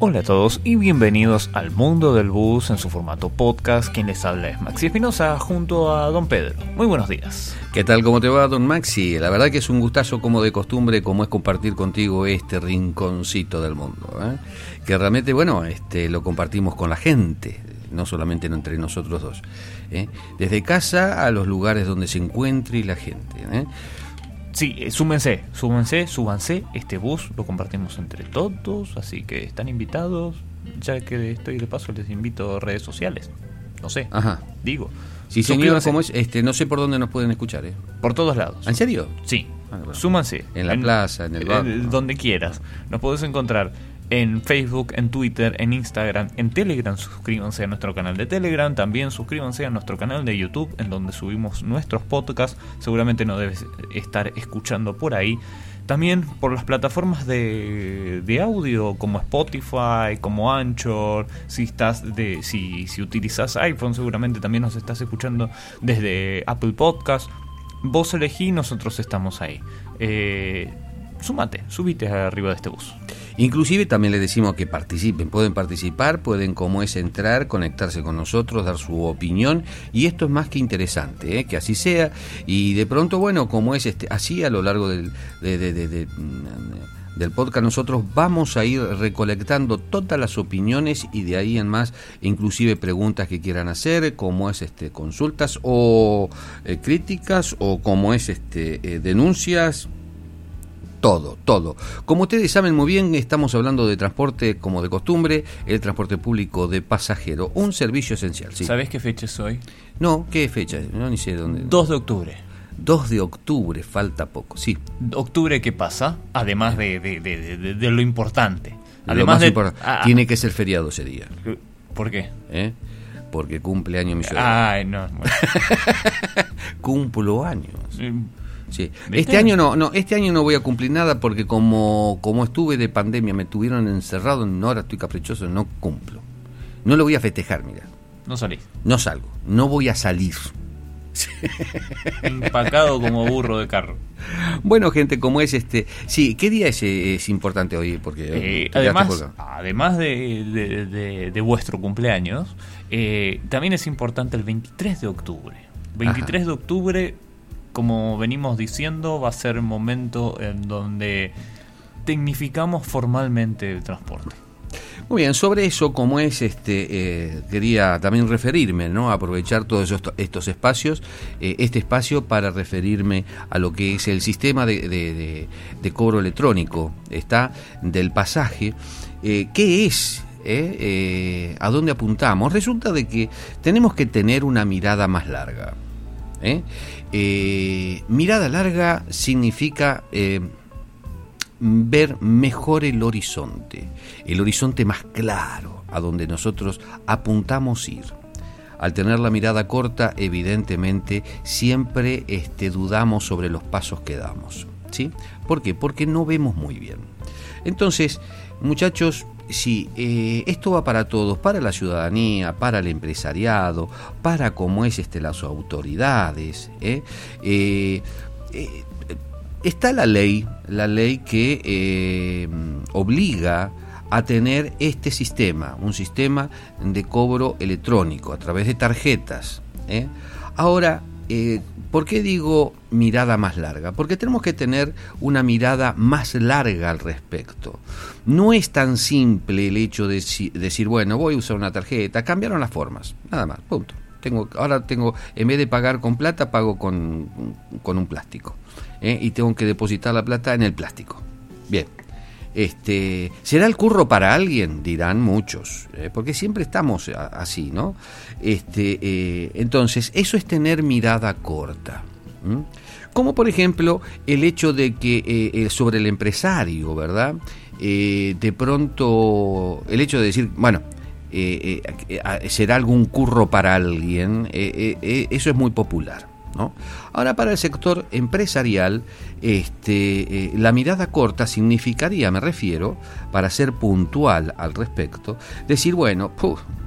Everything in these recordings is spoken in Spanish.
Hola a todos y bienvenidos al mundo del bus en su formato podcast. Quien les habla es Maxi Espinosa junto a Don Pedro. Muy buenos días. ¿Qué tal? ¿Cómo te va, don Maxi? La verdad que es un gustazo como de costumbre, como es compartir contigo este rinconcito del mundo. ¿eh? Que realmente, bueno, este, lo compartimos con la gente, no solamente entre nosotros dos. ¿eh? Desde casa a los lugares donde se encuentre la gente. ¿eh? Sí, eh, súmense, súmense, súbanse. Este bus lo compartimos entre todos, así que están invitados. Ya que estoy de paso, les invito a redes sociales. No sé, Ajá. digo. Sí, señor, Suscríbanse ¿cómo es? Este, no sé por dónde nos pueden escuchar. ¿eh? Por todos lados. ¿En serio? Sí, Ah, bueno. súmanse. En la plaza, en el bar. Donde quieras. Nos podés encontrar en Facebook, en Twitter, en Instagram, en Telegram. Suscríbanse a nuestro canal de Telegram. También suscríbanse a nuestro canal de YouTube, en donde subimos nuestros podcasts. Seguramente nos debes estar escuchando por ahí. También por las plataformas de, audio como Spotify, como Anchor, si estás de, si, si utilizas iPhone seguramente también nos estás escuchando desde Apple Podcast. Vos elegí, nosotros estamos ahí. Eh, súmate, subite arriba de este bus. Inclusive también les decimos que participen, pueden participar, pueden como es entrar, conectarse con nosotros, dar su opinión y esto es más que interesante, ¿eh? que así sea y de pronto bueno como es este así a lo largo del, de- de- de- mm, del podcast nosotros vamos a ir recolectando todas las opiniones y de ahí en más inclusive preguntas que quieran hacer como es este consultas o eh, críticas o como es este eh, denuncias todo, todo. Como ustedes saben muy bien, estamos hablando de transporte como de costumbre, el transporte público de pasajero, un servicio esencial. ¿sí? ¿Sabés qué fecha es hoy? No, ¿qué fecha? No, ni sé dónde. 2 de octubre. 2 de octubre, falta poco, sí. Octubre, ¿qué pasa? Además de, de, de- de- de lo importante. Lo Además más de. importante, Ah, tiene que ser feriado ese día, ¿Por qué? ¿eh? Porque cumple año mi. Ay, no. bueno. Cumplo años. Sí. ¿Viste? Este año no, no, este año no voy a cumplir nada porque como, como estuve de pandemia, me tuvieron encerrado, no, ahora estoy caprichoso, no cumplo. No lo voy a festejar, mira. No salís. No salgo, no voy a salir. Empacado como burro de carro. Bueno, gente, como es este... Sí, ¿qué día es, es importante hoy? Porque Eh, además, además de, de- de- de vuestro cumpleaños, eh, también es importante el 23 de octubre. 23 de octubre, como venimos diciendo, va a ser el momento en donde tecnificamos formalmente el transporte. Muy bien, sobre eso, como es, este, eh, quería también referirme, ¿no? Aprovechar todos estos, estos espacios, eh, este espacio para referirme a lo que es el sistema de, cobro electrónico, está del pasaje. Eh, ¿Qué es? ¿A dónde apuntamos? Resulta de que tenemos que tener una mirada más larga. ¿Eh? Eh, mirada larga significa eh, ver mejor el horizonte, el horizonte más claro a donde nosotros apuntamos ir. Al tener la mirada corta, evidentemente, siempre este, dudamos sobre los pasos que damos. ¿sí? ¿Por qué? Porque no vemos muy bien. Entonces, muchachos, si esto va para todos, para la ciudadanía, para el empresariado, para como es este, las autoridades, ¿eh? Eh, eh, está la ley, la ley que eh, obliga a tener este sistema, un sistema de cobro electrónico a través de tarjetas. ¿eh? Ahora, eh, ¿por qué digo mirada más larga? Porque tenemos que tener una mirada más larga al respecto. No es tan simple el hecho de decir, bueno, voy a usar una tarjeta, cambiaron las formas, nada más, punto. Tengo, ahora tengo, en vez de pagar con plata, pago con, con un plástico. ¿eh? Y tengo que depositar la plata en el plástico. Bien. Este, ¿Será el curro para alguien? Dirán muchos, ¿eh? porque siempre estamos así, ¿no? Este, eh, entonces, eso es tener mirada corta. Como por ejemplo el hecho de que eh, sobre el empresario, ¿verdad? De pronto, el hecho de decir, bueno, será algún curro para alguien, eso es muy popular. Ahora, para el sector empresarial, este, eh, la mirada corta significaría, me refiero, para ser puntual al respecto, decir, bueno,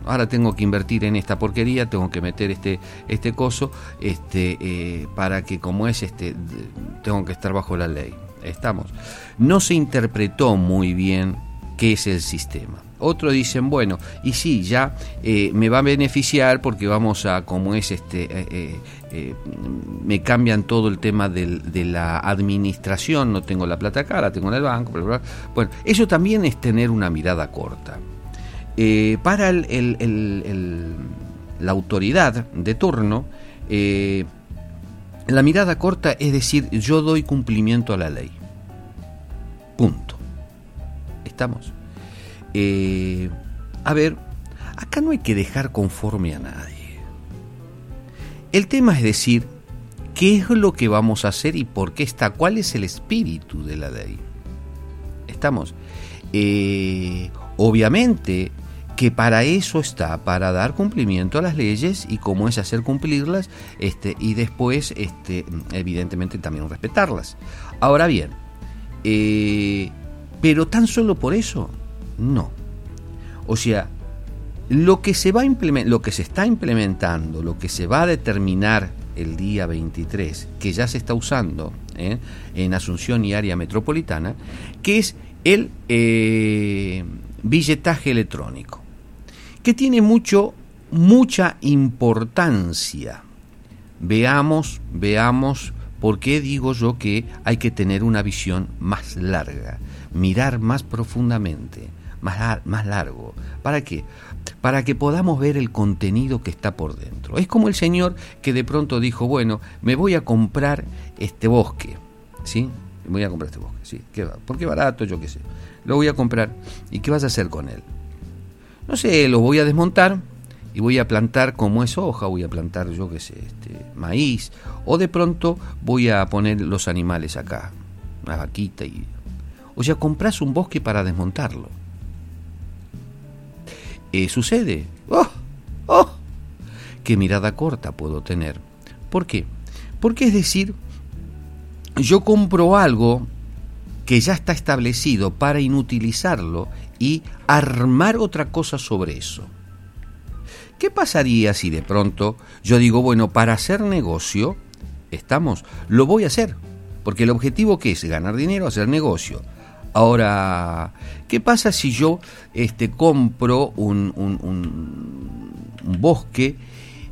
ahora tengo que invertir en esta porquería, tengo que meter este, este coso, este, eh, para que como es, este, tengo que estar bajo la ley. Estamos. No se interpretó muy bien qué es el sistema. Otros dicen, bueno, y sí, ya eh, me va a beneficiar porque vamos a, como es este, eh, eh, me cambian todo el tema de la administración, no tengo la plata la tengo en el banco, bueno, eso también es tener una mirada corta. para el, la autoridad de turno, la mirada corta es decir, yo doy cumplimiento a la ley. Punto. ¿Estamos? Eh, a ver, acá no hay que dejar conforme a nadie. El tema es decir, ¿qué es lo que vamos a hacer y por qué está? ¿Cuál es el espíritu de la ley? ¿Estamos? Eh, obviamente que para eso está, para dar cumplimiento a las leyes y cómo es hacer cumplirlas este, y después, este, evidentemente, también respetarlas. Ahora bien, eh, pero tan solo por eso, no. O sea, lo que se va lo que se está implementando, lo que se va a determinar el día 23, que ya se está usando ¿eh? en Asunción y área metropolitana, que es el eh, billetaje electrónico, que tiene mucho, mucha importancia. Veamos, veamos por qué digo yo que hay que tener una visión más larga, mirar más profundamente más, más largo. ¿Para qué? Para que podamos ver el contenido que está por dentro. Es como el señor que de pronto dijo, bueno, me voy a comprar este bosque, ¿sí? Me voy a comprar este bosque, ¿sí? ¿Qué? Porque barato, yo qué sé. Lo voy a comprar. ¿Y qué vas a hacer con él? No sé, lo voy a desmontar y voy a plantar como es hoja, voy a plantar, yo qué sé, este, maíz, o de pronto voy a poner los animales acá, una vaquita y... O sea, compras un bosque para desmontarlo. ¿Qué sucede? ¡Oh! ¡Oh! ¿Qué mirada corta puedo tener? ¿Por qué? Porque es decir, yo compro algo que ya está establecido para inutilizarlo y armar otra cosa sobre eso. ¿Qué pasaría si de pronto yo digo, bueno, para hacer negocio, estamos, lo voy a hacer? Porque el objetivo que es ganar dinero, hacer negocio. Ahora, ¿qué pasa si yo este, compro un, bosque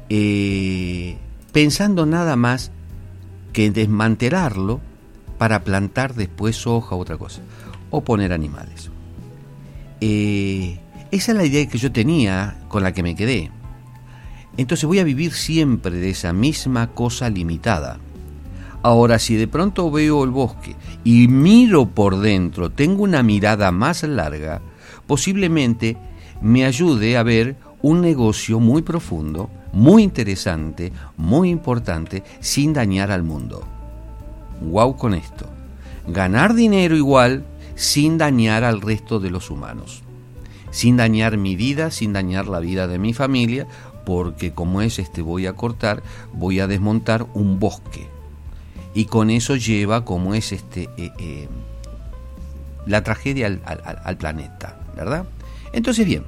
eh, pensando nada más que desmantelarlo para plantar después hoja u otra cosa? O poner animales. Eh, esa es la idea que yo tenía con la que me quedé. Entonces voy a vivir siempre de esa misma cosa limitada. Ahora, si de pronto veo el bosque y miro por dentro, tengo una mirada más larga, posiblemente me ayude a ver un negocio muy profundo, muy interesante, muy importante, sin dañar al mundo. Wow con esto. Ganar dinero igual sin dañar al resto de los humanos. Sin dañar mi vida, sin dañar la vida de mi familia, porque como es este voy a cortar, voy a desmontar un bosque y con eso lleva como es este eh, eh, la tragedia al, planeta, ¿verdad? Entonces bien,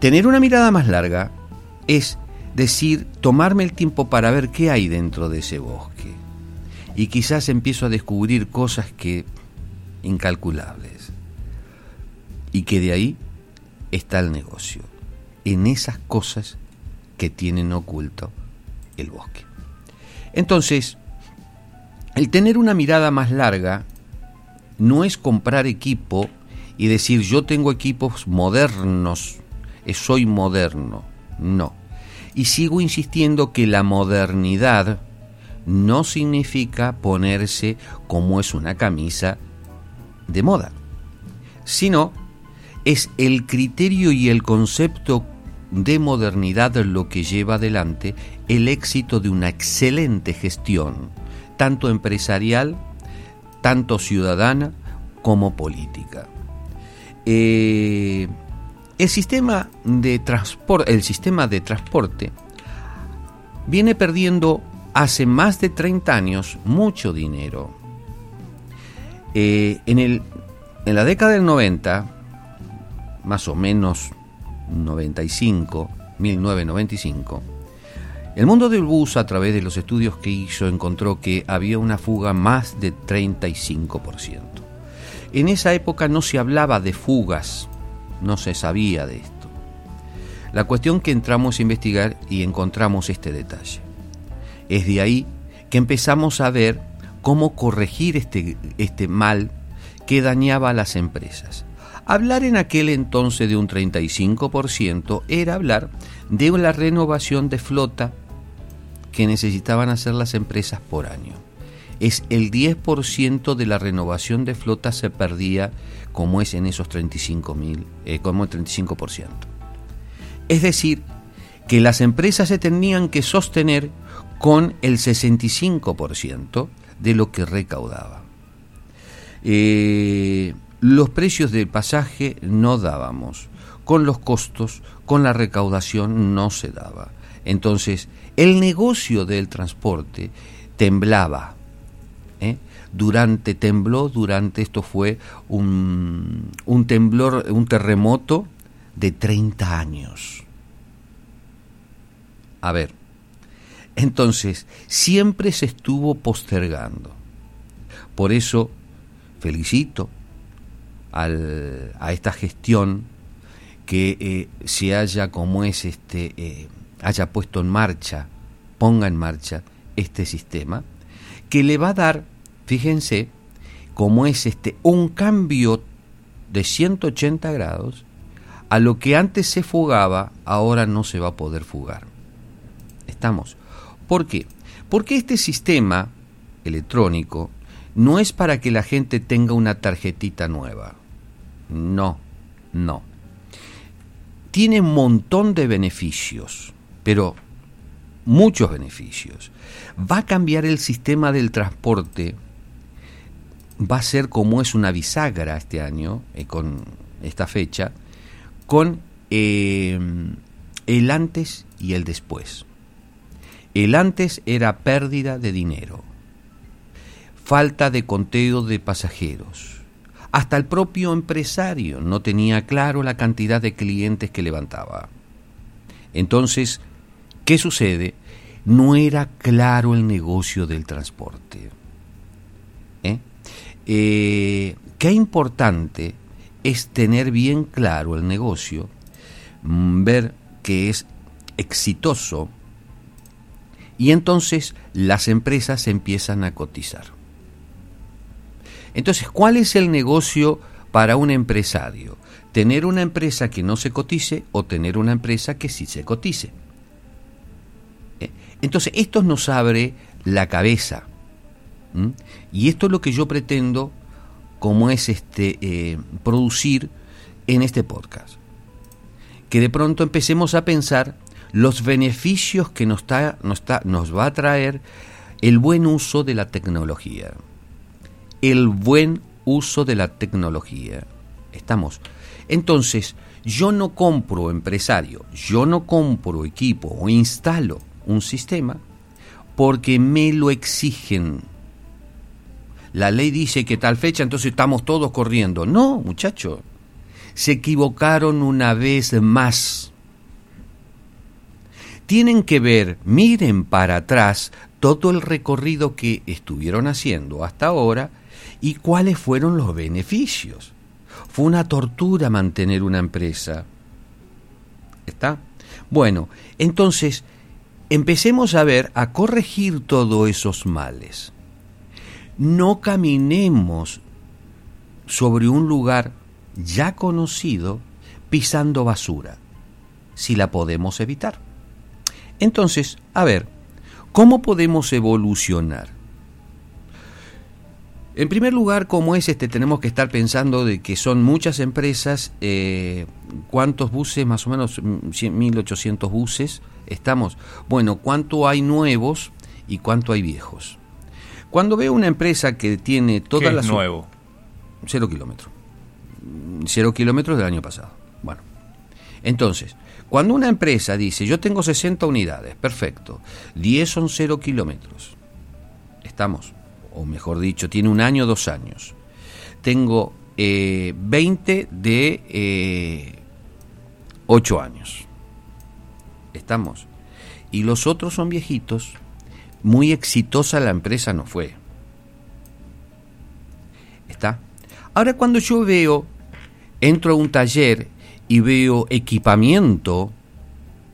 tener una mirada más larga es decir, tomarme el tiempo para ver qué hay dentro de ese bosque. Y quizás empiezo a descubrir cosas que incalculables. Y que de ahí está el negocio, en esas cosas que tienen oculto el bosque. Entonces, el tener una mirada más larga no es comprar equipo y decir yo tengo equipos modernos, eh, soy moderno. No. Y sigo insistiendo que la modernidad no significa ponerse como es una camisa de moda, sino es el criterio y el concepto de modernidad lo que lleva adelante el éxito de una excelente gestión, tanto empresarial, tanto ciudadana como política. Eh, el, sistema de el sistema de transporte viene perdiendo hace más de 30 años mucho dinero. Eh, en, el, en la década del 90, más o menos 95, 1995, el mundo del bus, a través de los estudios que hizo, encontró que había una fuga más de 35%. En esa época no se hablaba de fugas, no se sabía de esto. La cuestión que entramos a investigar y encontramos este detalle. Es de ahí que empezamos a ver cómo corregir este, este mal que dañaba a las empresas. Hablar en aquel entonces de un 35% era hablar de la renovación de flota que necesitaban hacer las empresas por año. Es el 10% de la renovación de flota se perdía como es en esos 35 eh, como el 35%. Es decir, que las empresas se tenían que sostener con el 65% de lo que recaudaba. Eh, los precios del pasaje no dábamos, con los costos, con la recaudación no se daba. Entonces, el negocio del transporte temblaba. ¿eh? Durante, tembló, durante esto fue un, un temblor, un terremoto de 30 años. A ver, entonces, siempre se estuvo postergando. Por eso, felicito a esta gestión que eh, se haya, como es este, eh, haya puesto en marcha, ponga en marcha este sistema, que le va a dar, fíjense, como es este, un cambio de 180 grados a lo que antes se fugaba, ahora no se va a poder fugar. Estamos. ¿Por qué? Porque este sistema electrónico no es para que la gente tenga una tarjetita nueva. No, no. Tiene un montón de beneficios, pero muchos beneficios. Va a cambiar el sistema del transporte. Va a ser como es una bisagra este año, eh, con esta fecha, con eh, el antes y el después. El antes era pérdida de dinero, falta de conteo de pasajeros. Hasta el propio empresario no tenía claro la cantidad de clientes que levantaba. Entonces, ¿qué sucede? No era claro el negocio del transporte. ¿Eh? Eh, qué importante es tener bien claro el negocio, mm, ver que es exitoso y entonces las empresas empiezan a cotizar. Entonces, ¿cuál es el negocio para un empresario? ¿Tener una empresa que no se cotice o tener una empresa que sí se cotice? Eh, entonces, esto nos abre la cabeza. Y esto es lo que yo pretendo, como es este, eh, producir en este podcast. Que de pronto empecemos a pensar los beneficios que nos, nos va a traer el buen uso de la tecnología. El buen uso de la tecnología. Estamos. Entonces, yo no compro empresario, yo no compro equipo o instalo un sistema porque me lo exigen. La ley dice que tal fecha, entonces estamos todos corriendo. No, muchachos, se equivocaron una vez más tienen que ver, miren para atrás todo el recorrido que estuvieron haciendo hasta ahora y cuáles fueron los beneficios. Fue una tortura mantener una empresa. ¿Está? Bueno, entonces empecemos a ver, a corregir todos esos males. No caminemos sobre un lugar ya conocido pisando basura, si la podemos evitar. Entonces, a ver, ¿cómo podemos evolucionar? En primer lugar, como es este, tenemos que estar pensando de que son muchas empresas, eh, ¿cuántos buses? Más o menos 1.800 buses estamos. Bueno, ¿cuánto hay nuevos y cuánto hay viejos? Cuando veo una empresa que tiene todas las... nuevo? Cero kilómetros. Cero kilómetros del año pasado. Bueno, entonces, cuando una empresa dice, yo tengo 60 unidades, perfecto, 10 son 0 kilómetros, estamos, o mejor dicho, tiene un año, dos años, tengo 20 eh, de 8 eh, años, estamos, y los otros son viejitos, muy exitosa la empresa no fue. ¿Está? Ahora cuando yo veo, entro a un taller y veo equipamiento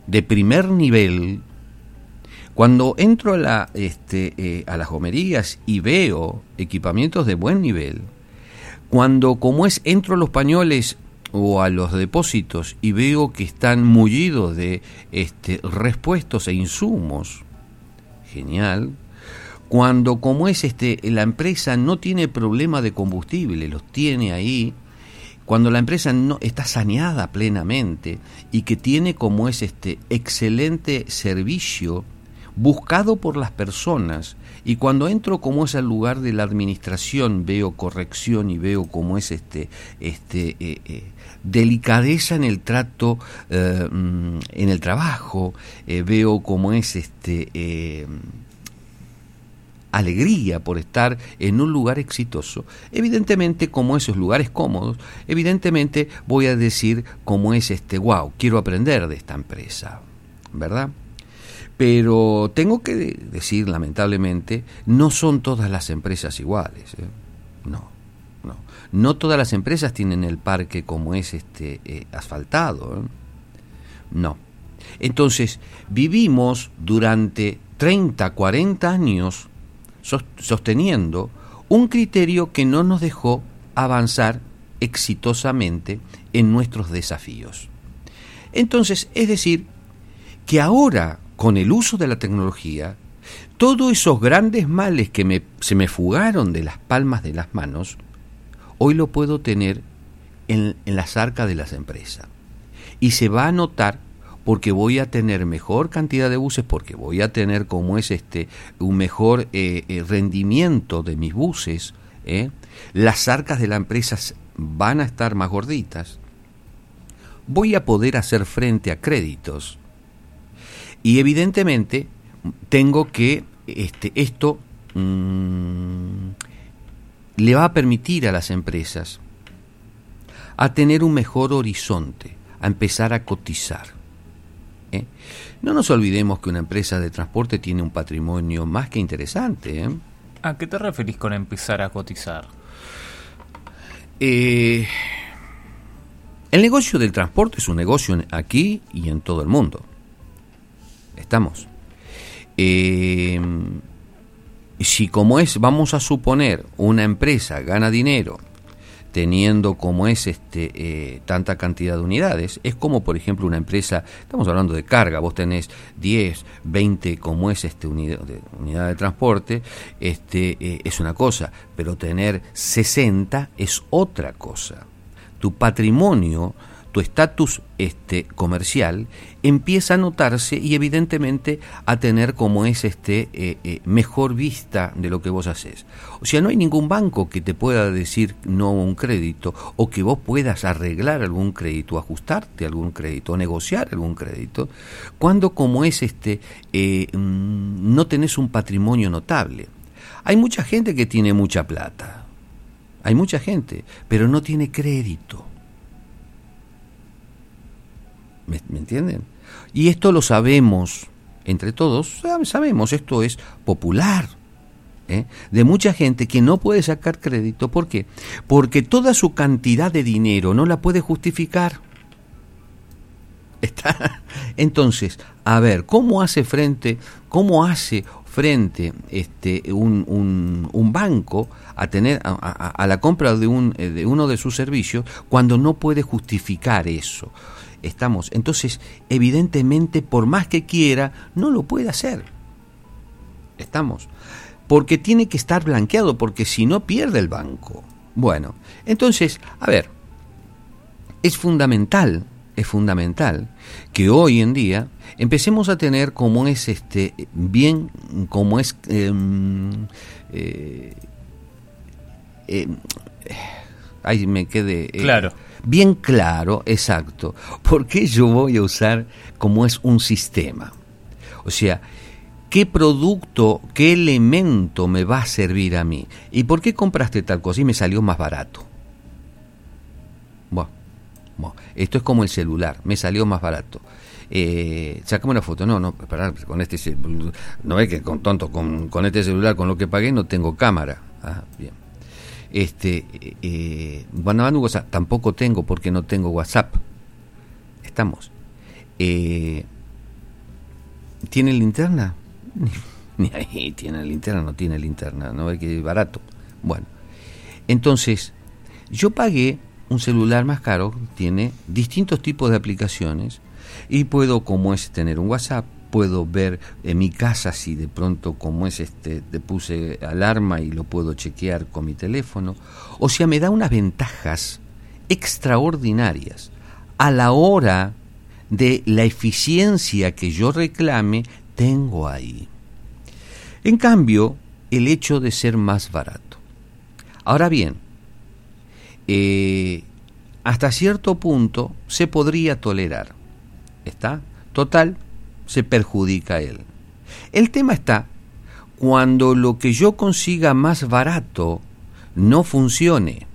de primer nivel, cuando entro a, la, este, eh, a las gomerías y veo equipamientos de buen nivel, cuando como es entro a los pañoles o a los depósitos y veo que están mullidos de este, respuestos e insumos, genial. Cuando como es este, la empresa no tiene problema de combustible, los tiene ahí, cuando la empresa no está saneada plenamente y que tiene como es este excelente servicio buscado por las personas y cuando entro como es al lugar de la administración veo corrección y veo como es este este eh, eh, delicadeza en el trato eh, mm, en el trabajo veo como es este alegría por estar en un lugar exitoso. Evidentemente, como esos lugares cómodos, evidentemente voy a decir como es este, wow, quiero aprender de esta empresa, ¿verdad? Pero tengo que decir, lamentablemente, no son todas las empresas iguales. ¿eh? No, no. No todas las empresas tienen el parque como es este eh, asfaltado. ¿eh? No. Entonces, vivimos durante 30, 40 años sosteniendo un criterio que no nos dejó avanzar exitosamente en nuestros desafíos. Entonces, es decir, que ahora, con el uso de la tecnología, todos esos grandes males que se me fugaron de las palmas de las manos, hoy lo puedo tener en, en las arcas de las empresas. Y se va a notar porque voy a tener mejor cantidad de buses, porque voy a tener como es este un mejor eh, eh, rendimiento de mis buses, ¿eh? las arcas de la empresa van a estar más gorditas, voy a poder hacer frente a créditos y evidentemente tengo que este, esto mm, le va a permitir a las empresas a tener un mejor horizonte, a empezar a cotizar. ¿eh? No nos olvidemos que una empresa de transporte tiene un patrimonio más que interesante. ¿eh? ¿A qué te referís con empezar a cotizar? Eh, el negocio del transporte es un negocio aquí y en todo el mundo. Estamos. si como es, vamos a suponer, una empresa gana dinero teniendo como es este eh, tanta cantidad de unidades. Es como, por ejemplo, una empresa, estamos hablando de carga, vos tenés 10, 20 como es este unidad de, unidad de transporte, este eh, es una cosa, pero tener 60 es otra cosa. Tu patrimonio tu estatus este, comercial empieza a notarse y evidentemente a tener como es este eh, eh, mejor vista de lo que vos haces. O sea, no hay ningún banco que te pueda decir no a un crédito o que vos puedas arreglar algún crédito, ajustarte algún crédito, o negociar algún crédito, cuando como es este eh, mm, no tenés un patrimonio notable. Hay mucha gente que tiene mucha plata. Hay mucha gente, pero no tiene crédito. ¿Me, entienden? Y esto lo sabemos, entre todos, sabemos, esto es popular. ¿eh? De mucha gente que no puede sacar crédito. ¿Por qué? Porque toda su cantidad de dinero no la puede justificar. Está. Entonces, a ver, ¿cómo hace frente, cómo hace frente este, un, un, un banco a tener a, a, la compra de, un, de uno de sus servicios cuando no puede justificar eso? Estamos. Entonces, evidentemente, por más que quiera, no lo puede hacer. Estamos. Porque tiene que estar blanqueado, porque si no pierde el banco. Bueno, entonces, a ver, es fundamental, es fundamental que hoy en día empecemos a tener como es este, bien, como es... Em, eh, eh, ahí me quede... Eh, claro bien claro, exacto, por qué yo voy a usar como es un sistema. O sea, qué producto, qué elemento me va a servir a mí. ¿Y por qué compraste tal cosa y me salió más barato? Bueno, esto es como el celular, me salió más barato. Eh, sacame una foto, no, no, con este no es que con tonto, con, con, este celular, con lo que pagué, no tengo cámara. Ah, bien. Este, eh, bueno, tampoco tengo porque no tengo WhatsApp. Estamos. Eh, ¿Tiene linterna? Ni ahí tiene linterna, no tiene linterna, no ve que barato. Bueno, entonces, yo pagué un celular más caro, tiene distintos tipos de aplicaciones y puedo, como es tener un WhatsApp, puedo ver en mi casa si de pronto como es este te puse alarma y lo puedo chequear con mi teléfono. O sea me da unas ventajas extraordinarias a la hora de la eficiencia que yo reclame tengo ahí. En cambio el hecho de ser más barato. Ahora bien eh, hasta cierto punto se podría tolerar. Está total se perjudica a él. El tema está cuando lo que yo consiga más barato no funcione.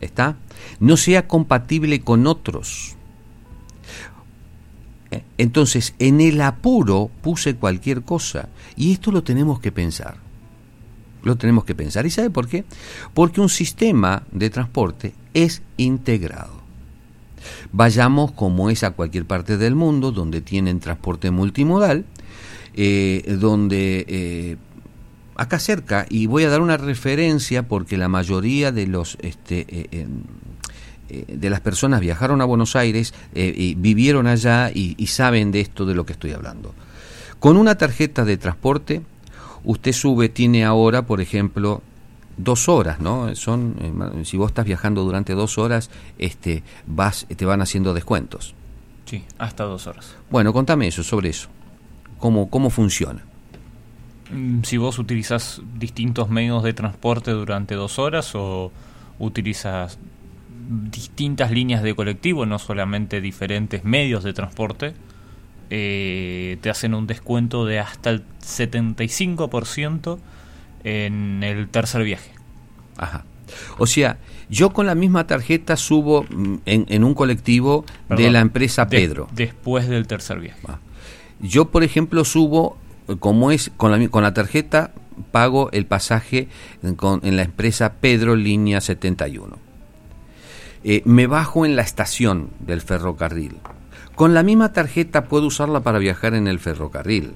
¿Está? No sea compatible con otros. Eh, entonces, en el apuro puse cualquier cosa. Y esto lo tenemos que pensar. Lo tenemos que pensar. ¿Y sabe por qué? Porque un sistema de transporte es integrado. Vayamos como es a cualquier parte del mundo donde tienen transporte multimodal, eh, donde eh, acá cerca, y voy a dar una referencia porque la mayoría de los este, eh, de las personas viajaron a Buenos Aires, y vivieron allá y saben de esto de lo que estoy hablando. Con una tarjeta de transporte, usted sube, tiene ahora, por ejemplo, dos horas, ¿no? Son, eh, si vos estás viajando durante dos horas, este, vas, te van haciendo descuentos. Sí, hasta dos horas. Bueno, contame eso, sobre eso. ¿Cómo, cómo funciona? Mm, si vos utilizas distintos medios de transporte durante dos horas o utilizas distintas líneas de colectivo, no solamente diferentes medios de transporte, eh, te hacen un descuento de hasta el 75% en el tercer viaje. Ajá. O sea, yo con la misma tarjeta subo mm, en, un colectivo de la empresa Pedro. después del tercer viaje. Ah. Yo, por ejemplo, subo, como es, con la, con la tarjeta pago el pasaje en la empresa Pedro Línea 71. Eh, me bajo en la estación del ferrocarril. Con la misma tarjeta puedo usarla para viajar en el ferrocarril.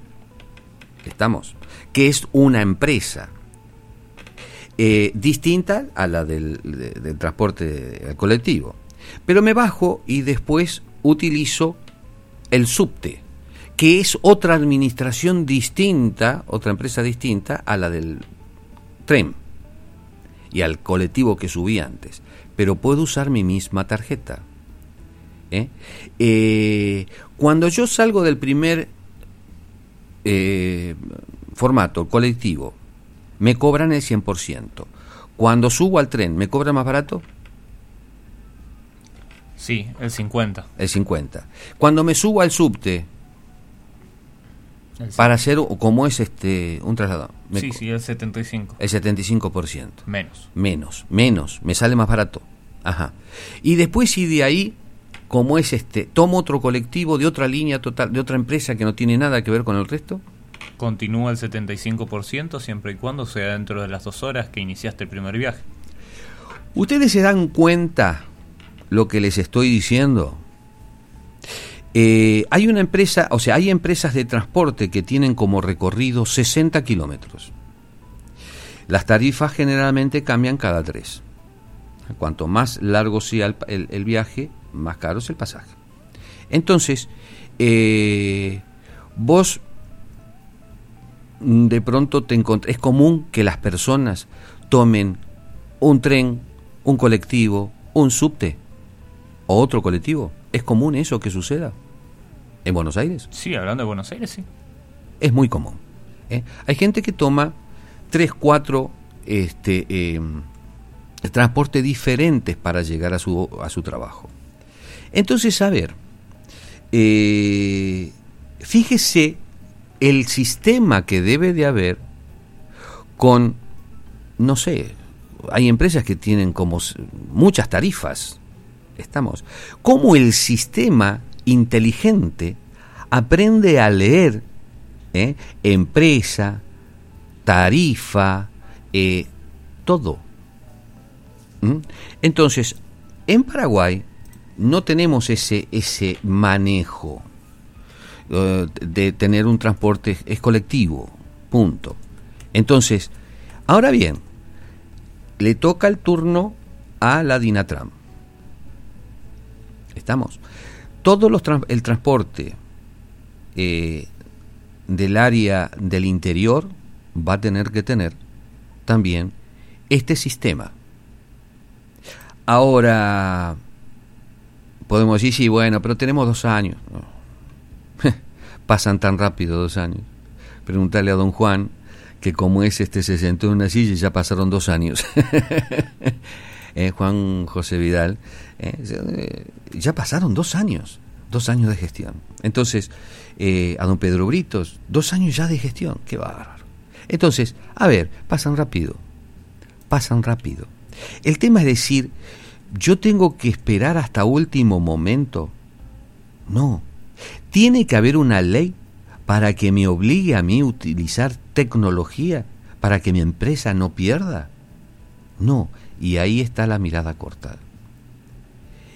¿Estamos? Que es una empresa. Eh, distinta a la del, transporte colectivo. Pero me bajo y después utilizo el subte, que es otra administración distinta, otra empresa distinta a la del tren y al colectivo que subí antes. Pero puedo usar mi misma tarjeta. ¿eh? Eh, cuando yo salgo del primer formato colectivo me cobran el 100%. Cuando subo al tren, ¿me cobra más barato? Sí, el 50. El 50. Cuando me subo al subte, para hacer como es este un traslado. sí, sí, el 75. El 75%. Menos. Menos, menos, me sale más barato. Ajá. Y después si de ahí como es este, tomo otro colectivo de otra línea total, de otra empresa que no tiene nada que ver con el resto continúa el 75% siempre y cuando sea dentro de las dos horas que iniciaste el primer viaje. ¿Ustedes se dan cuenta lo que les estoy diciendo? Eh, hay una empresa, o sea, hay empresas de transporte que tienen como recorrido 60 kilómetros. Las tarifas generalmente cambian cada tres. Cuanto más largo sea el, viaje, más caro es el pasaje. Entonces, eh, vos de pronto te es común que las personas tomen un tren, un colectivo, un subte o otro colectivo. ¿Es común eso que suceda en Buenos Aires? Sí, hablando de Buenos Aires, sí. Es muy común. ¿eh? Hay gente que toma tres, cuatro este, eh, transportes diferentes para llegar a su, a su trabajo. Entonces, a ver, eh, fíjese el sistema que debe de haber con, no sé, hay empresas que tienen como muchas tarifas, estamos, cómo el sistema inteligente aprende a leer eh, empresa, tarifa, eh, todo. ¿Mm? Entonces, en Paraguay no tenemos ese, ese manejo eh, de tener un transporte, es colectivo, punto. Entonces, ahora bien, le toca el turno a la Dinatram. ¿Estamos? Todo los el transporte eh, del área del interior va a tener que tener también este sistema. Ahora, podemos decir, sí, bueno, pero tenemos dos años. Pasan tan rápido dos años. Preguntarle a don Juan, que como es este se sentó en una silla y ya pasaron dos años. Eh, Juan José Vidal, eh, ya pasaron dos años, dos años de gestión. Entonces, eh, a don Pedro Britos, dos años ya de gestión, qué bárbaro. Entonces, a ver, pasan rápido, pasan rápido. El tema es decir, yo tengo que esperar hasta último momento. No, tiene que haber una ley para que me obligue a mí a utilizar tecnología para que mi empresa no pierda. No, y ahí está la mirada corta.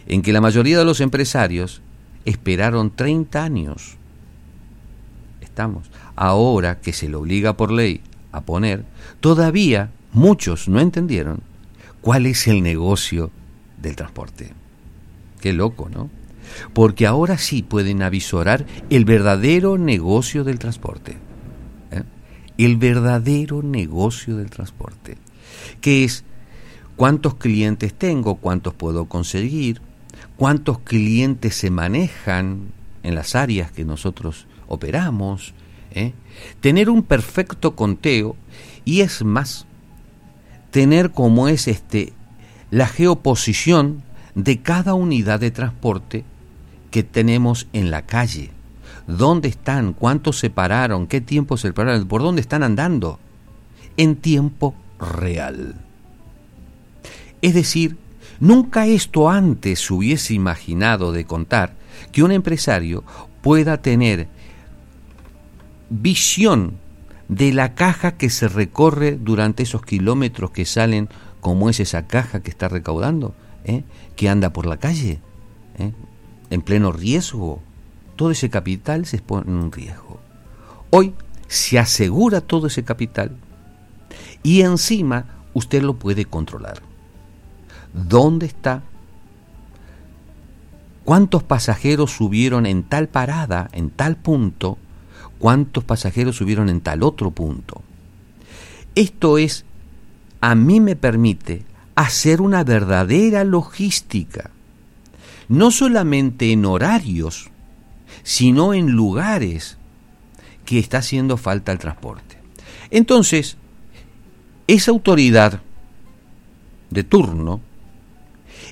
En que la mayoría de los empresarios esperaron 30 años. Estamos. Ahora que se le obliga por ley a poner, todavía muchos no entendieron cuál es el negocio del transporte. Qué loco, ¿no? Porque ahora sí pueden avisorar el verdadero negocio del transporte. ¿eh? El verdadero negocio del transporte. Que es cuántos clientes tengo, cuántos puedo conseguir, cuántos clientes se manejan en las áreas que nosotros operamos, ¿eh? tener un perfecto conteo y es más, tener como es este la geoposición de cada unidad de transporte que tenemos en la calle. ¿Dónde están? ¿Cuántos se pararon? ¿Qué tiempo se pararon? ¿Por dónde están andando? En tiempo real. Es decir, nunca esto antes se hubiese imaginado de contar que un empresario pueda tener visión de la caja que se recorre durante esos kilómetros que salen, como es esa caja que está recaudando, ¿eh? que anda por la calle, ¿eh? En pleno riesgo. Todo ese capital se expone en un riesgo. Hoy se asegura todo ese capital y encima usted lo puede controlar dónde está, cuántos pasajeros subieron en tal parada, en tal punto, cuántos pasajeros subieron en tal otro punto. Esto es, a mí me permite hacer una verdadera logística, no solamente en horarios, sino en lugares que está haciendo falta el transporte. Entonces, esa autoridad de turno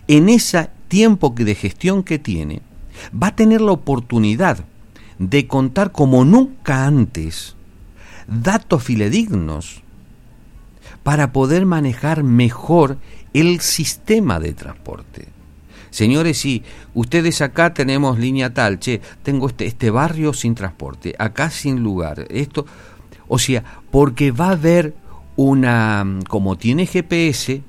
en ese tiempo de gestión que tiene, va a tener la oportunidad de contar como nunca antes datos fidedignos para poder manejar mejor el sistema de transporte. Señores, si ustedes acá tenemos línea tal, che, tengo este, este barrio sin transporte, acá sin lugar, esto, o sea, porque va a haber una, como tiene GPS,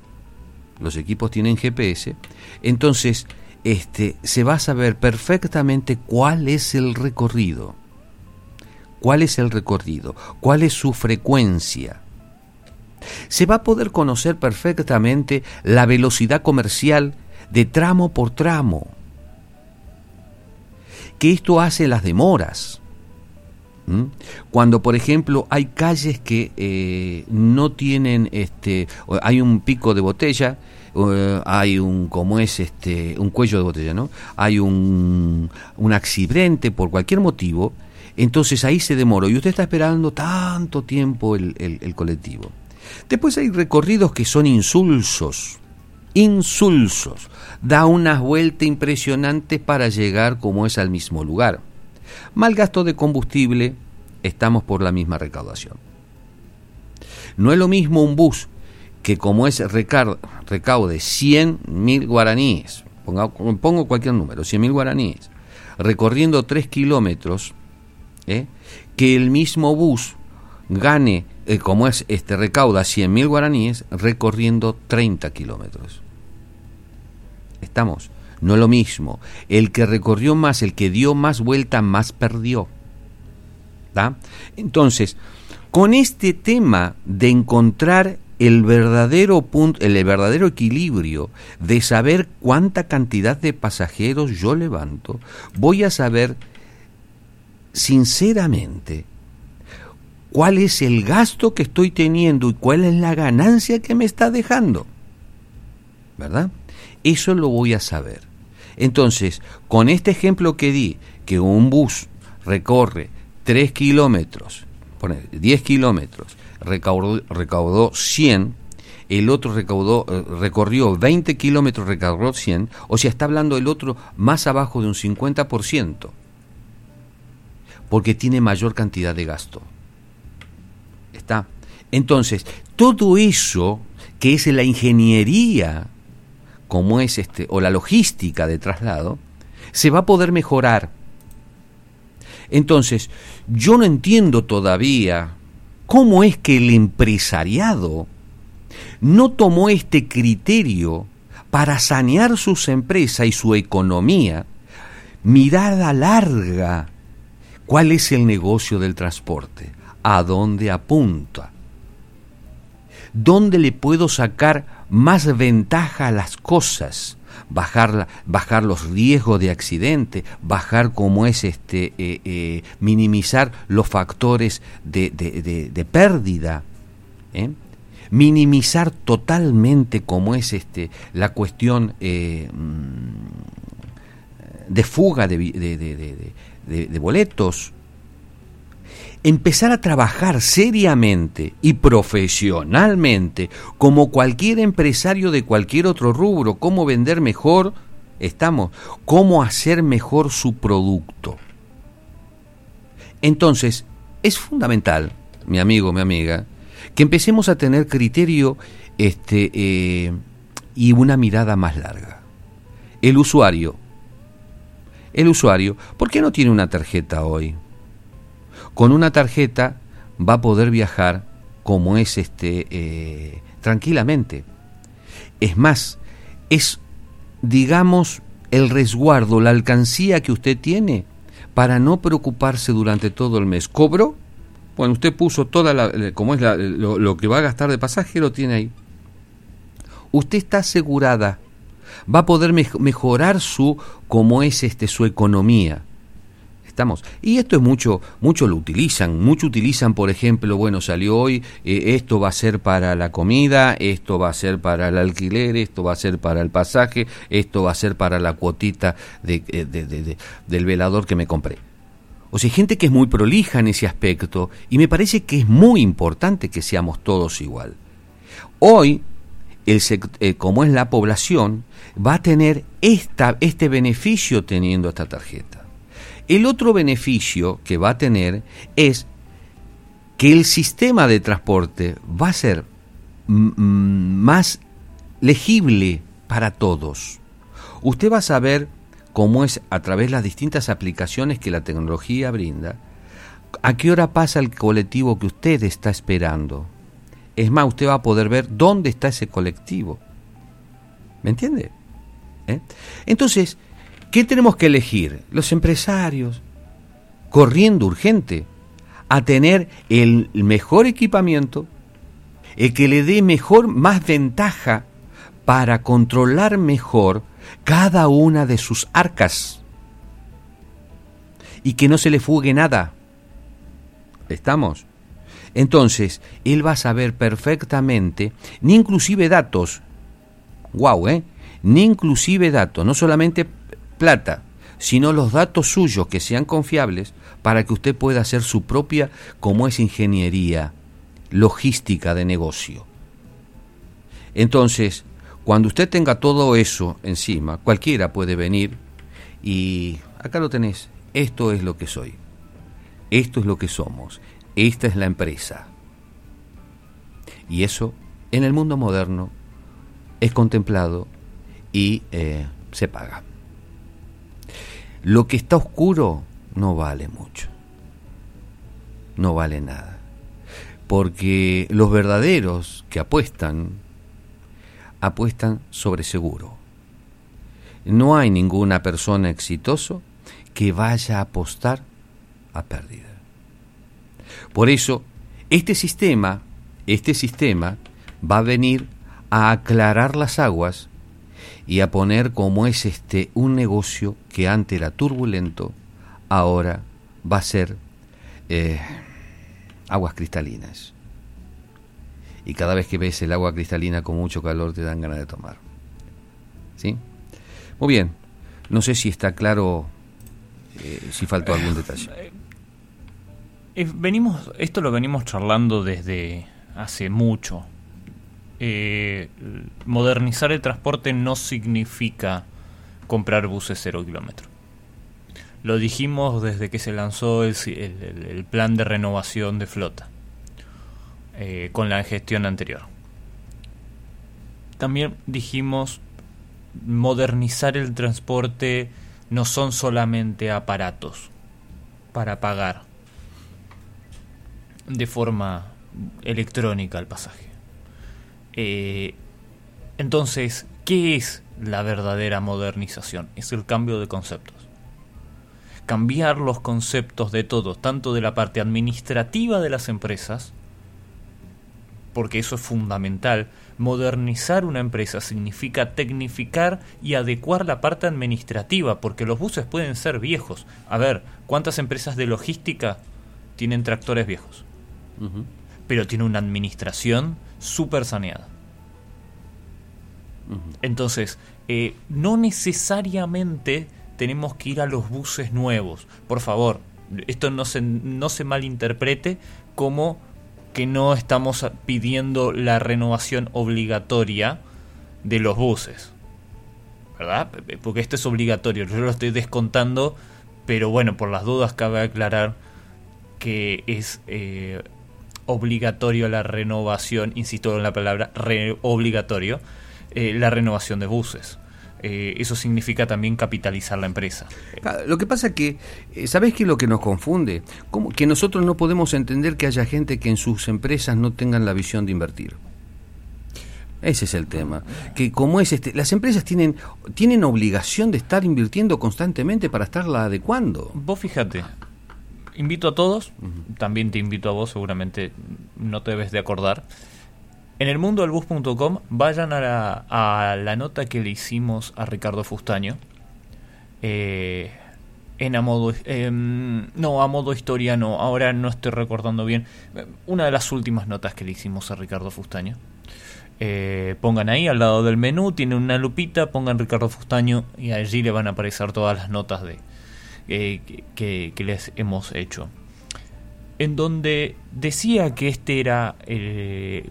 los equipos tienen GPS, entonces este, se va a saber perfectamente cuál es el recorrido, cuál es el recorrido, cuál es su frecuencia. Se va a poder conocer perfectamente la velocidad comercial de tramo por tramo, que esto hace las demoras. Cuando, por ejemplo, hay calles que eh, no tienen, este, hay un pico de botella, hay un, como es este, un cuello de botella, ¿no? Hay un, un accidente por cualquier motivo, entonces ahí se demoró y usted está esperando tanto tiempo el, el colectivo. Después hay recorridos que son insulsos, insulsos. Da unas vueltas impresionantes para llegar como es al mismo lugar. Mal gasto de combustible, estamos por la misma recaudación. No es lo mismo un bus que como es recaude 100 mil guaraníes, pongo cualquier número, 100 mil guaraníes, recorriendo 3 kilómetros, ¿eh? que el mismo bus gane, eh, como es este recauda 100.000 guaraníes recorriendo 30 kilómetros. Estamos, no lo mismo. El que recorrió más, el que dio más vuelta, más perdió. Entonces, con este tema de encontrar el verdadero punto, el verdadero equilibrio de saber cuánta cantidad de pasajeros yo levanto, voy a saber sinceramente cuál es el gasto que estoy teniendo y cuál es la ganancia que me está dejando. ¿Verdad? Eso lo voy a saber. Entonces, con este ejemplo que di, que un bus recorre 3 kilómetros, 10 kilómetros, recaudó, recaudó 100, el otro recaudó, eh, recorrió 20 kilómetros, recaudó 100, o sea, está hablando el otro más abajo de un 50%, porque tiene mayor cantidad de gasto. ¿Está? Entonces, todo eso que es la ingeniería, como es este, o la logística de traslado, se va a poder mejorar. Entonces, yo no entiendo todavía cómo es que el empresariado no tomó este criterio para sanear sus empresas y su economía, mirada larga, cuál es el negocio del transporte, a dónde apunta, dónde le puedo sacar más ventaja a las cosas, bajar, bajar los riesgos de accidente, bajar como es este, eh, eh, minimizar los factores de, de, pérdida, ¿eh? minimizar totalmente como es este, la cuestión mm, de fuga de boletos, empezar a trabajar seriamente y profesionalmente como cualquier empresario de cualquier otro rubro, cómo vender mejor, estamos, cómo hacer mejor su producto. Entonces, es fundamental, mi amigo, mi amiga, que empecemos a tener criterio este, eh, y una mirada más larga. El usuario, el usuario, ¿por qué no tiene una tarjeta hoy? Con una tarjeta va a poder viajar como es este eh, tranquilamente. Es más, es digamos el resguardo, la alcancía que usted tiene para no preocuparse durante todo el mes. ¿Cobro? Bueno, usted puso toda la, como es lo, lo, que va a gastar de pasaje, lo tiene ahí. Usted está asegurada, va a poder mejorar su, como es este, su economía y esto es mucho, mucho lo utilizan, mucho utilizan, por ejemplo, bueno, salió hoy, eh, esto va a ser para la comida, esto va a ser para el alquiler, esto va a ser para el pasaje, esto va a ser para la cuotita eh, del velador que me compré. O sea, gente que es muy prolija en ese aspecto y me parece que es muy importante que seamos todos igual. Hoy, el, eh, como es la población, va a tener este beneficio teniendo esta tarjeta. El otro beneficio que va a tener es que el sistema de transporte va a ser más legible para todos. Usted va a saber cómo es a través de las distintas aplicaciones que la tecnología brinda, a qué hora pasa el colectivo que usted está esperando. Es más, usted va a poder ver dónde está ese colectivo. ¿Me entiende? ¿Eh? Entonces, ¿Qué tenemos que elegir? Los empresarios, corriendo urgente, a tener el mejor equipamiento, el que le dé mejor, más ventaja para controlar mejor cada una de sus arcas y que no se le fugue nada. ¿Estamos? Entonces, él va a saber perfectamente, ni inclusive datos, wow, ¿eh? Ni inclusive datos, no solamente plata, sino los datos suyos que sean confiables para que usted pueda hacer su propia, como es ingeniería, logística de negocio. Entonces, cuando usted tenga todo eso encima, cualquiera puede venir y acá lo tenés, esto es lo que soy, esto es lo que somos, esta es la empresa. Y eso en el mundo moderno es contemplado y eh, se paga. Lo que está oscuro no vale mucho. No vale nada. porque los verdaderos que apuestan, apuestan sobre seguro. No hay ninguna persona exitoso que vaya a apostar a pérdida. Por eso, este sistema, este sistema va a venir a aclarar las aguas y a poner como es este un negocio que antes era turbulento, ahora va a ser eh, aguas cristalinas. Y cada vez que ves el agua cristalina con mucho calor te dan ganas de tomar. ¿Sí? Muy bien. No sé si está claro, eh, si faltó algún detalle. Eh, venimos, esto lo venimos charlando desde hace mucho. Eh, modernizar el transporte no significa comprar buses cero kilómetros. Lo dijimos desde que se lanzó el, plan de renovación de flota eh, con la gestión anterior. También dijimos modernizar el transporte no son solamente aparatos para pagar de forma electrónica el pasaje. Eh, entonces, ¿qué es la verdadera modernización? Es el cambio de conceptos. Cambiar los conceptos de todos, tanto de la parte administrativa de las empresas, porque eso es fundamental. Modernizar una empresa significa tecnificar y adecuar la parte administrativa, porque los buses pueden ser viejos. A ver, ¿cuántas empresas de logística tienen tractores viejos? pero tiene una administración súper saneada. Entonces, eh, no necesariamente tenemos que ir a los buses nuevos. Por favor, esto no se, no se malinterprete como que no estamos pidiendo la renovación obligatoria de los buses. ¿Verdad? Porque esto es obligatorio. Yo lo estoy descontando, pero bueno, por las dudas cabe aclarar que es eh, obligatorio la renovación, insisto en la palabra obligatorio, eh, la renovación de buses. Eh, eso significa también capitalizar la empresa. Lo que pasa que, eh, ¿sabés qué es lo que nos confunde? Que nosotros no podemos entender que haya gente que en sus empresas no tengan la visión de invertir. Ese es el tema. Que como es este, las empresas tienen tienen obligación de estar invirtiendo constantemente para estarla adecuando. Vos fíjate, invito a todos, también te invito a vos, seguramente no te debes de acordar. En el mundo del bus.com vayan a la, a la, nota que le hicimos a Ricardo Fustaño. Eh, en a modo em, no a modo historia no ahora no estoy recordando bien una de las últimas notas que le hicimos a Ricardo Fustaño eh, pongan ahí al lado del menú tiene una lupita pongan Ricardo Fustaño y allí le van a aparecer todas las notas de, eh, que, les hemos hecho. En donde decía que este era, eh,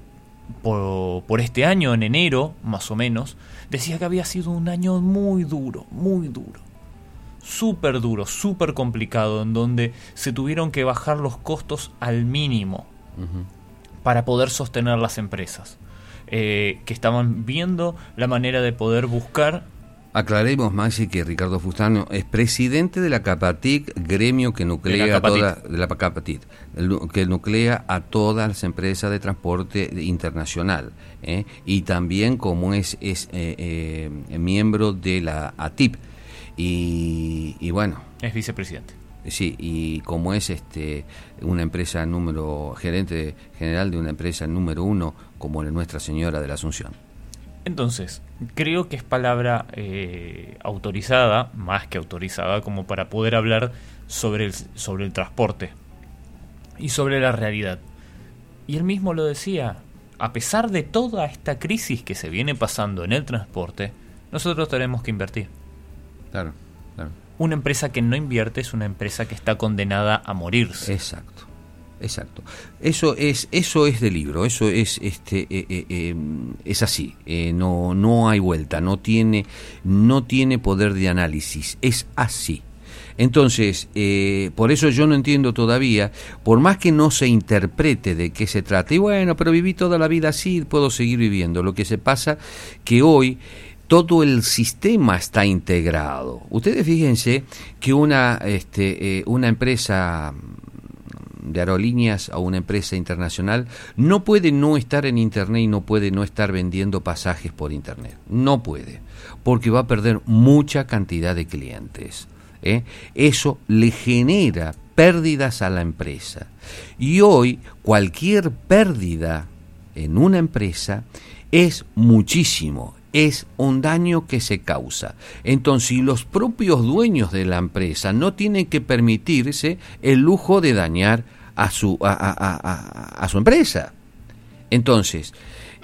por, este año, en enero, más o menos, decía que había sido un año muy duro, muy duro. Súper duro, súper complicado, en donde se tuvieron que bajar los costos al mínimo para poder sostener las empresas. Eh, que estaban viendo la manera de poder buscar Aclaremos, Maxi, que Ricardo Fustano es presidente de la Capatic, gremio que nuclea a toda, de la Capatit, que nuclea a todas las empresas de transporte internacional, ¿eh? y también como es, es eh, eh, miembro de la ATIP. Y, y, bueno. Es vicepresidente. Sí, y como es este una empresa número, gerente general de una empresa número uno como la Nuestra Señora de la Asunción. Entonces, creo que es palabra eh, autorizada, más que autorizada, como para poder hablar sobre el, sobre el transporte y sobre la realidad. Y él mismo lo decía, a pesar de toda esta crisis que se viene pasando en el transporte, nosotros tenemos que invertir. Claro, claro. Una empresa que no invierte es una empresa que está condenada a morirse. Exacto exacto. Eso es, eso es de libro, eso es, este, eh, eh, eh, es así. no, no hay vuelta, no tiene, no tiene poder de análisis, es así. Entonces, por eso yo no entiendo todavía, por más que no se interprete de qué se trata, y bueno, pero viví toda la vida así, puedo seguir viviendo. Lo que se pasa que hoy todo el sistema está integrado. Ustedes fíjense que una, este, una empresa de aerolíneas a una empresa internacional no puede no estar en Internet y no puede no estar vendiendo pasajes por Internet. No puede, porque va a perder mucha cantidad de clientes. ¿eh? Eso le genera pérdidas a la empresa. Y hoy cualquier pérdida en una empresa es muchísimo, es un daño que se causa. Entonces, si los propios dueños de la empresa no tienen que permitirse el lujo de dañar a su, a, su empresa. Entonces,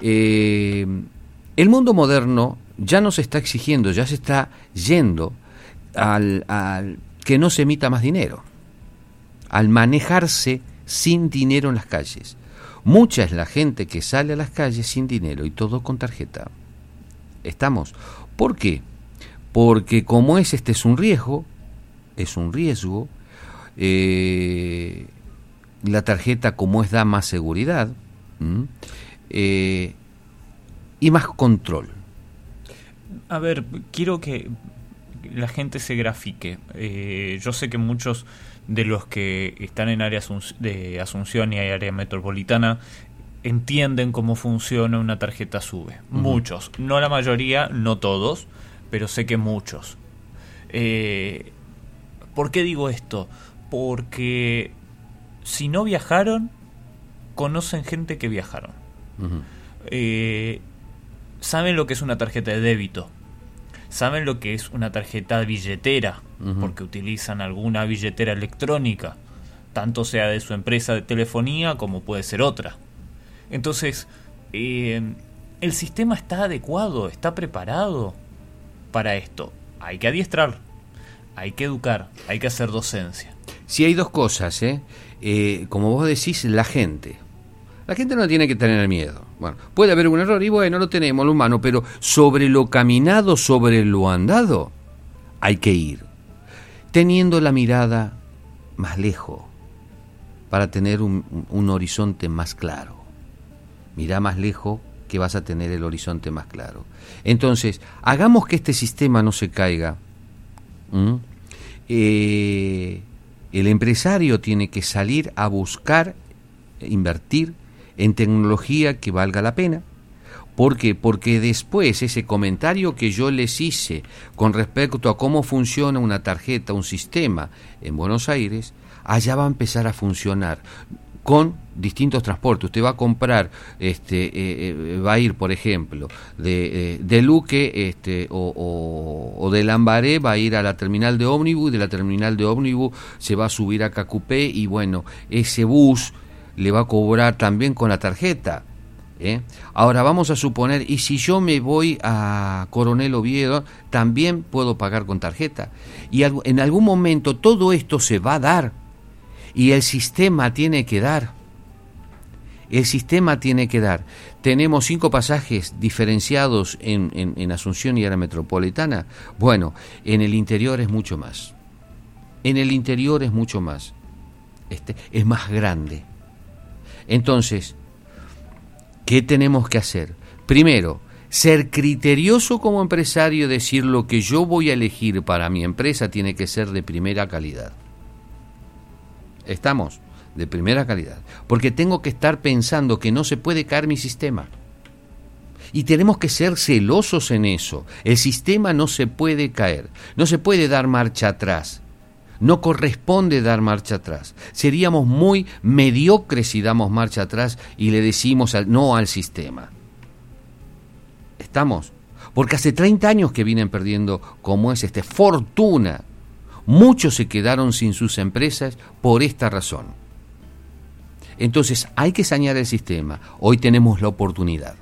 eh, el mundo moderno ya no se está exigiendo, ya se está yendo al, al que no se emita más dinero, al manejarse sin dinero en las calles. Mucha es la gente que sale a las calles sin dinero y todo con tarjeta. ¿Estamos? ¿Por qué? Porque como es este es un riesgo, es un riesgo, eh, la tarjeta como es da más seguridad eh, y más control. A ver, quiero que la gente se grafique. Eh, yo sé que muchos de los que están en área de Asunción y área metropolitana entienden cómo funciona una tarjeta SUBE. Muchos, no la mayoría, no todos, pero sé que muchos. Eh, ¿Por qué digo esto? Porque si no viajaron, conocen gente que viajaron. Eh, saben lo que es una tarjeta de débito. Saben lo que es una tarjeta billetera, porque utilizan alguna billetera electrónica, tanto sea de su empresa de telefonía como puede ser otra. Entonces, eh, el sistema está adecuado, está preparado para esto. Hay que adiestrar, hay que educar, hay que hacer docencia. Si hay dos cosas, ¿eh? ¿eh? como vos decís, la gente. La gente no tiene que tener miedo. Bueno, puede haber un error y bueno, lo tenemos, lo humano, pero sobre lo caminado, sobre lo andado, hay que ir. Teniendo la mirada más lejos, para tener un horizonte más claro mira más lejos que vas a tener el horizonte más claro. Entonces, hagamos que este sistema no se caiga. Eh, el empresario tiene que salir a buscar, invertir en tecnología que valga la pena. ¿Por qué? Porque después ese comentario que yo les hice con respecto a cómo funciona una tarjeta, un sistema en Buenos Aires, allá va a empezar a funcionar con distintos transportes. Usted va a comprar, este, eh, eh, va a ir, por ejemplo, de, eh, de Luque este, o, o, de Lambaré, va a ir a la terminal de ómnibus, y de la terminal de ómnibus se va a subir a Cacupé y bueno, ese bus le va a cobrar también con la tarjeta. Ahora vamos a suponer, y si yo me voy a Coronel Oviedo, también puedo pagar con tarjeta. Y en algún momento todo esto se va a dar y el sistema tiene que dar. El sistema tiene que dar. Tenemos cinco pasajes diferenciados en, en, Asunción y la metropolitana. Bueno, en el interior es mucho más. En el interior es mucho más. Este, es más grande. Entonces, ¿qué tenemos que hacer? Primero, ser criterioso como empresario, decir lo que yo voy a elegir para mi empresa tiene que ser de primera calidad. Estamos de primera calidad. Porque tengo que estar pensando que no se puede caer mi sistema. Y tenemos que ser celosos en eso. El sistema no se puede caer. No se puede dar marcha atrás. No corresponde dar marcha atrás. Seríamos muy mediocres si damos marcha atrás y le decimos no al sistema. ¿Estamos? Porque hace 30 años que vienen perdiendo, como es este, fortuna Muchos se quedaron sin sus empresas por esta razón. Entonces hay que sanear el sistema. Hoy tenemos la oportunidad.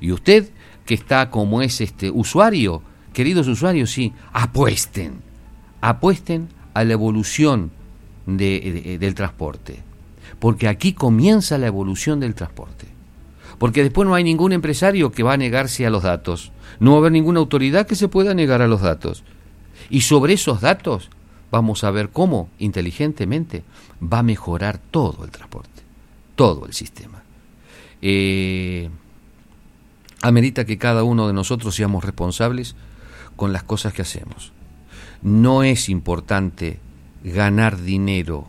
Y usted, que está como es este usuario, queridos usuarios, sí, apuesten. Apuesten a la evolución del transporte. Porque aquí comienza la evolución del transporte. Porque después no hay ningún empresario que va a negarse a los datos. No va a haber ninguna autoridad que se pueda negar a los datos. Y sobre esos datos vamos a ver cómo inteligentemente va a mejorar todo el transporte, todo el sistema. Eh, amerita que cada uno de nosotros seamos responsables con las cosas que hacemos. No es importante ganar dinero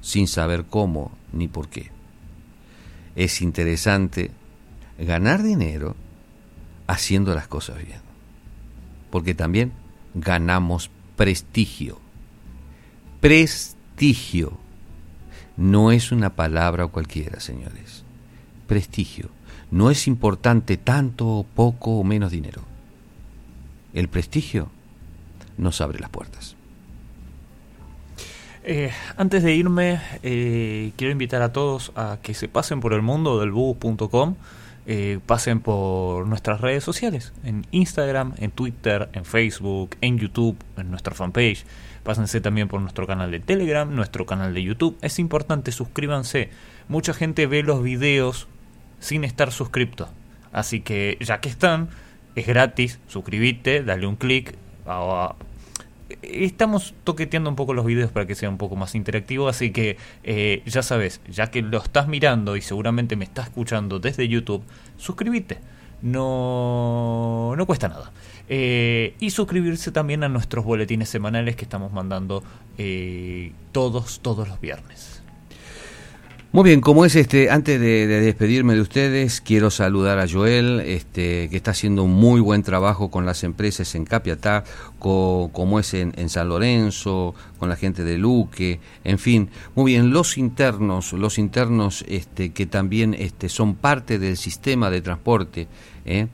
sin saber cómo ni por qué. Es interesante ganar dinero haciendo las cosas bien, porque también ganamos prestigio. Prestigio no es una palabra cualquiera, señores. Prestigio no es importante tanto, poco o menos dinero. El prestigio nos abre las puertas. Eh, antes de irme, eh, quiero invitar a todos a que se pasen por el mundo del bus.com, eh, pasen por nuestras redes sociales, en Instagram, en Twitter, en Facebook, en YouTube, en nuestra fanpage. Pásense también por nuestro canal de Telegram, nuestro canal de YouTube. Es importante, suscríbanse. Mucha gente ve los videos sin estar suscripto. Así que ya que están, es gratis, suscríbete, dale un clic. Estamos toqueteando un poco los videos para que sea un poco más interactivo, así que eh, ya sabes, ya que lo estás mirando y seguramente me estás escuchando desde YouTube, suscríbete. No, no cuesta nada. Eh, y suscribirse también a nuestros boletines semanales que estamos mandando eh, todos, todos los viernes. Muy bien, como es este, antes de, despedirme de ustedes, quiero saludar a Joel, este, que está haciendo un muy buen trabajo con las empresas en Capiatá, como es en, en, San Lorenzo, con la gente de Luque, en fin, muy bien, los internos, los internos este, que también este, son parte del sistema de transporte, ¿eh?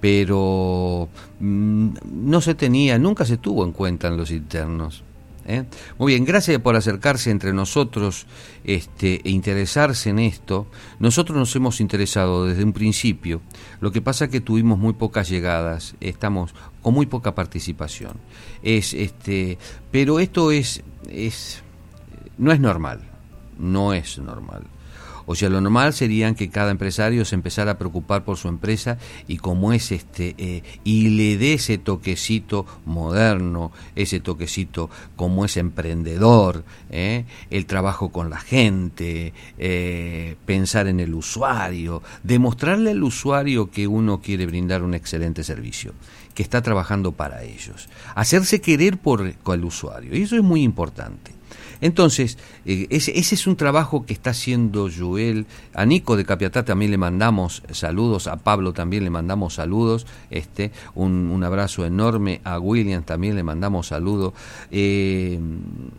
pero mm, no se tenía, nunca se tuvo en cuenta en los internos. ¿Eh? Muy bien, gracias por acercarse entre nosotros este, e interesarse en esto. Nosotros nos hemos interesado desde un principio. Lo que pasa es que tuvimos muy pocas llegadas, estamos con muy poca participación. Es, este, pero esto es, es, no es normal, no es normal. O sea, lo normal sería que cada empresario se empezara a preocupar por su empresa y como es este eh, y le dé ese toquecito moderno, ese toquecito como es emprendedor, eh, el trabajo con la gente, eh, pensar en el usuario, demostrarle al usuario que uno quiere brindar un excelente servicio que está trabajando para ellos. Hacerse querer por el usuario. Y eso es muy importante. Entonces, eh, ese, es un trabajo que está haciendo Joel. A Nico de Capiatá también le mandamos saludos, a Pablo también le mandamos saludos, este, un, abrazo enorme, a William también le mandamos saludos. Eh,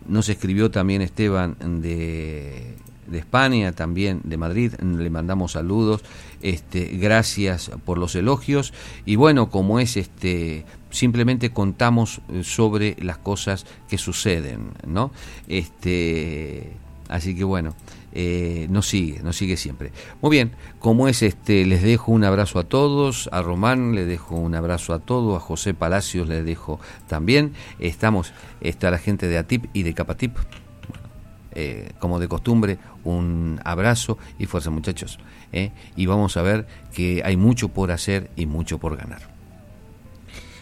nos escribió también Esteban de de España, también de Madrid, le mandamos saludos, este, gracias por los elogios. Y bueno, como es este simplemente contamos eh, sobre las cosas que suceden, ¿no? Este, así que bueno, eh, nos sigue, nos sigue siempre. Muy bien, como es este, les dejo un abrazo a todos, a Román le dejo un abrazo a todos, a José Palacios le dejo también. Estamos, está la gente de ATIP y de Capatip. Eh, como de costumbre, un abrazo y fuerza muchachos. Y vamos a ver que hay mucho por hacer y mucho por ganar.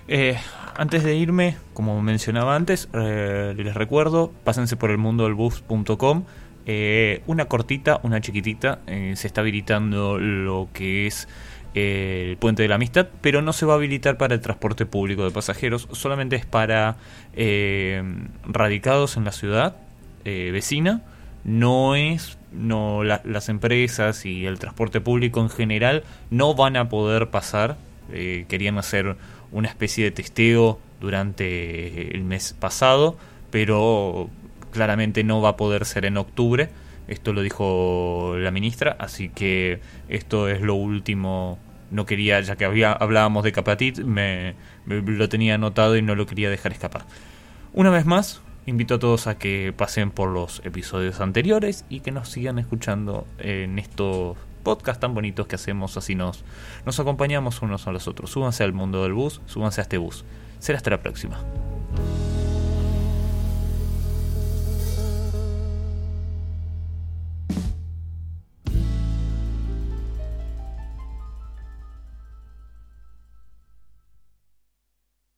Eh, antes de irme, como mencionaba antes, eh, les recuerdo, pásense por el mundo del bus.com. Eh, una cortita, una chiquitita, se está habilitando lo que es el puente de la amistad, pero no se va a habilitar para el transporte público de pasajeros, solamente es para radicados en la ciudad vecina. No es, no las empresas y el transporte público en general no van a poder pasar. querían hacer una especie de testeo durante el mes pasado, pero claramente no va a poder ser en octubre. Esto lo dijo la ministra, así que esto es lo último. No quería, ya que había, hablábamos de Capatit, me, lo tenía anotado y no lo quería dejar escapar. Una vez más, invito a todos a que pasen por los episodios anteriores y que nos sigan escuchando en estos podcast tan bonitos que hacemos, así nos, nos acompañamos unos a los otros. Súbanse al mundo del bus, súbanse a este bus. Será hasta la próxima.